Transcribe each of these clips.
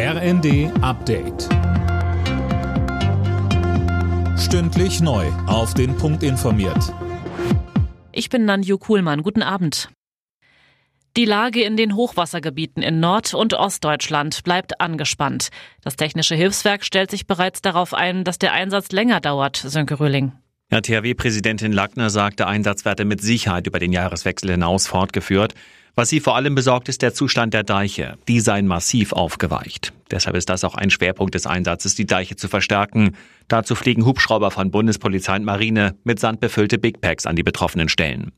RND Update. Stündlich neu. Auf den Punkt informiert. Ich bin Nanju Kuhlmann. Guten Abend. Die Lage in den Hochwassergebieten in Nord- und Ostdeutschland bleibt angespannt. Das Technische Hilfswerk stellt sich bereits darauf ein, dass der Einsatz länger dauert, Sönke Röhling. Ja, THW-Präsidentin Lackner sagte, Einsatz werde mit Sicherheit über den Jahreswechsel hinaus fortgeführt. Was sie vor allem besorgt, ist der Zustand der Deiche. Die seien massiv aufgeweicht. Deshalb ist das auch ein Schwerpunkt des Einsatzes, die Deiche zu verstärken. Dazu fliegen Hubschrauber von Bundespolizei und Marine mit Sand befüllte Big Packs an die betroffenen Stellen.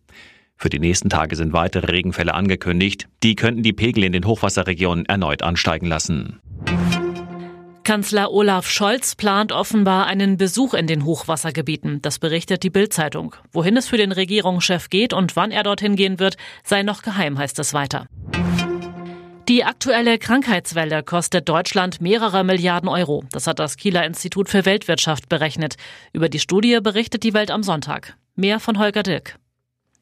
Für die nächsten Tage sind weitere Regenfälle angekündigt. Die könnten die Pegel in den Hochwasserregionen erneut ansteigen lassen. Kanzler Olaf Scholz plant offenbar einen Besuch in den Hochwassergebieten. Das berichtet die Bild-Zeitung. Wohin es für den Regierungschef geht und wann er dorthin gehen wird, sei noch geheim, heißt es weiter. Die aktuelle Krankheitswelle kostet Deutschland mehrere Milliarden Euro. Das hat das Kieler Institut für Weltwirtschaft berechnet. Über die Studie berichtet die Welt am Sonntag. Mehr von Holger Dilk.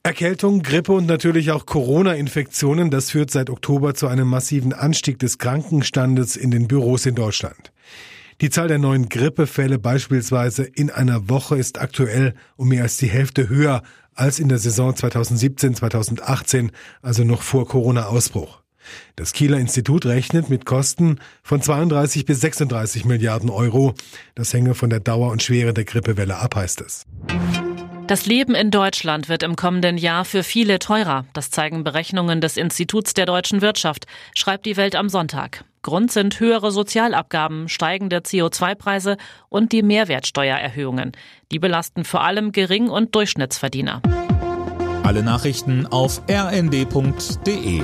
Erkältung, Grippe und natürlich auch Corona-Infektionen, das führt seit Oktober zu einem massiven Anstieg des Krankenstandes in den Büros in Deutschland. Die Zahl der neuen Grippefälle beispielsweise in einer Woche ist aktuell um mehr als die Hälfte höher als in der Saison 2017-2018, also noch vor Corona-Ausbruch. Das Kieler Institut rechnet mit Kosten von 32 bis 36 Milliarden Euro. Das hänge von der Dauer und Schwere der Grippewelle ab, heißt es. Das Leben in Deutschland wird im kommenden Jahr für viele teurer. Das zeigen Berechnungen des Instituts der deutschen Wirtschaft, schreibt die Welt am Sonntag. Grund sind höhere Sozialabgaben, steigende CO2-Preise und die Mehrwertsteuererhöhungen. Die belasten vor allem Gering- und Durchschnittsverdiener. Alle Nachrichten auf rnd.de